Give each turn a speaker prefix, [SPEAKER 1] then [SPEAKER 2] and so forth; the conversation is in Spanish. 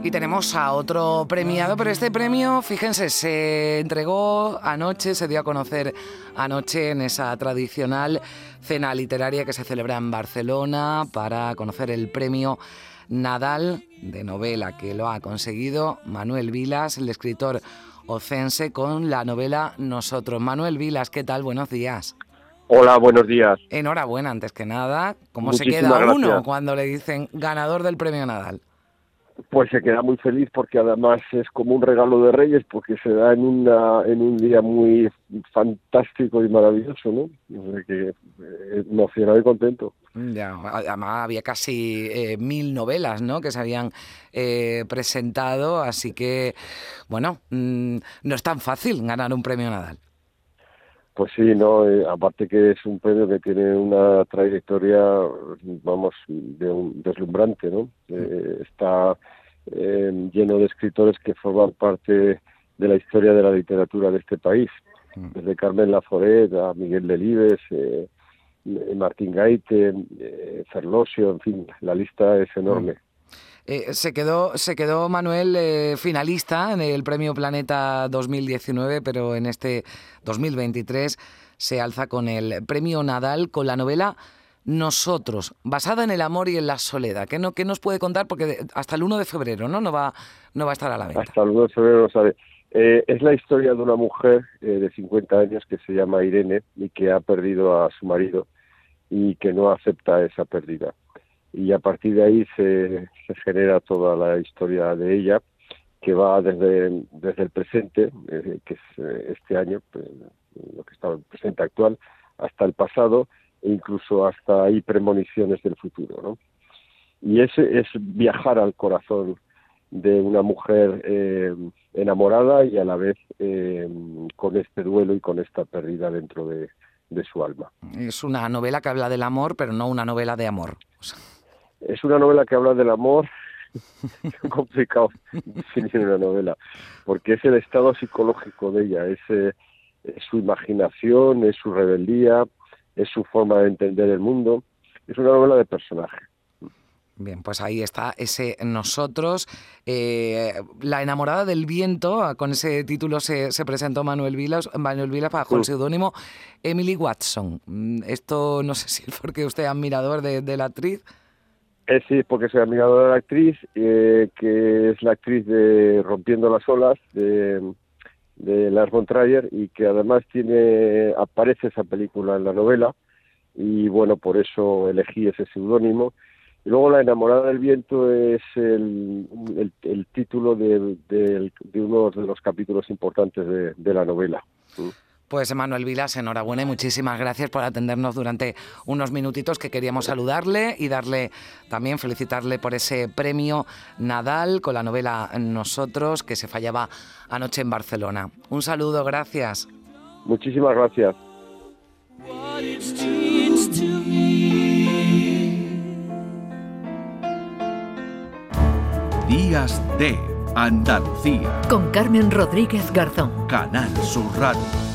[SPEAKER 1] Y tenemos a otro premiado, pero este premio, fíjense, se entregó anoche, se dio a conocer anoche en esa tradicional cena literaria que se celebra en Barcelona para conocer el premio Nadal de novela que lo ha conseguido Manuel Vilas, el escritor ocense, con la novela Nosotros. Manuel Vilas, ¿qué tal? Buenos días.
[SPEAKER 2] Hola, buenos días.
[SPEAKER 1] Enhorabuena, antes que nada. ¿Cómo se queda uno
[SPEAKER 2] gracias.
[SPEAKER 1] cuando le dicen ganador del premio Nadal?
[SPEAKER 2] Pues se queda muy feliz porque además es como un regalo de Reyes porque se da en una en un día muy fantástico y maravilloso, ¿no? O sea que eh, emocionado y contento.
[SPEAKER 1] Ya, además había casi eh, mil novelas, ¿no? Que se habían eh, presentado, así que, bueno, mm, no es tan fácil ganar un premio Nadal.
[SPEAKER 2] Pues sí, no, Eh, aparte que es un premio que tiene una trayectoria, vamos, de un deslumbrante, ¿no? Eh, está eh, lleno de escritores que forman parte de la historia de la literatura de este país,
[SPEAKER 1] Mm.
[SPEAKER 2] desde Carmen Laforet a Miguel Delibes, eh, eh, Martín Gaite, eh, Ferlosio, en fin, la lista es enorme.
[SPEAKER 1] Eh, se quedó, se quedó Manuel eh, finalista en el Premio Planeta 2019, pero en este 2023 se alza con el Premio Nadal con la novela Nosotros, basada en el amor y en la soledad. ¿Qué, no, qué nos puede contar? Porque hasta el 1 de febrero ¿no? No, va, no va a estar a la venta.
[SPEAKER 2] Hasta el 1 de febrero sabe. Eh, es la historia de una mujer eh, de 50 años que se llama Irene y que ha perdido a su marido y que no acepta esa pérdida. Y a partir de ahí se, se genera toda la historia de ella, que va desde, desde el presente, eh, que es eh, este año, pues, lo que está el presente actual, hasta el pasado e incluso hasta hay premoniciones del futuro. ¿no? Y ese es viajar al corazón de una mujer eh, enamorada y a la vez eh, con este duelo y con esta pérdida dentro de, de su alma.
[SPEAKER 1] Es una novela que habla del amor, pero no una novela de amor. O sea,
[SPEAKER 2] Es una novela que habla del amor, es complicado definir una novela, porque es el estado psicológico de ella, es, eh, es su imaginación, es su rebeldía, es su forma de entender el mundo, es una novela de personaje.
[SPEAKER 1] Bien, pues ahí está ese Nosotros. Eh, la enamorada del viento, ah, con ese título se, se presentó Manuel Vilas, Manuel Vilas bajo el seudónimo Emily Watson. Mm, Esto no sé si es porque usted es admirador de, de la actriz.
[SPEAKER 2] Eh, sí, porque soy admirador de la actriz, eh, que es la actriz de Rompiendo las olas, de, de Lars von Trier, y que además tiene aparece esa película en la novela, y bueno, por eso elegí ese seudónimo. Y luego La enamorada del viento es el, el, título de, de- uno de los capítulos importantes de, de la novela.
[SPEAKER 1] Pues Manuel Vilas, enhorabuena y muchísimas gracias por atendernos durante unos minutitos que queríamos saludarle y darle también felicitarle por ese premio Nadal con la novela Nosotros que se fallaba anoche en Barcelona. Un saludo, gracias.
[SPEAKER 2] Muchísimas gracias.
[SPEAKER 3] Días de Andalucía.
[SPEAKER 4] Con Carmen Rodríguez Garzón.
[SPEAKER 3] Canal Sur Radio.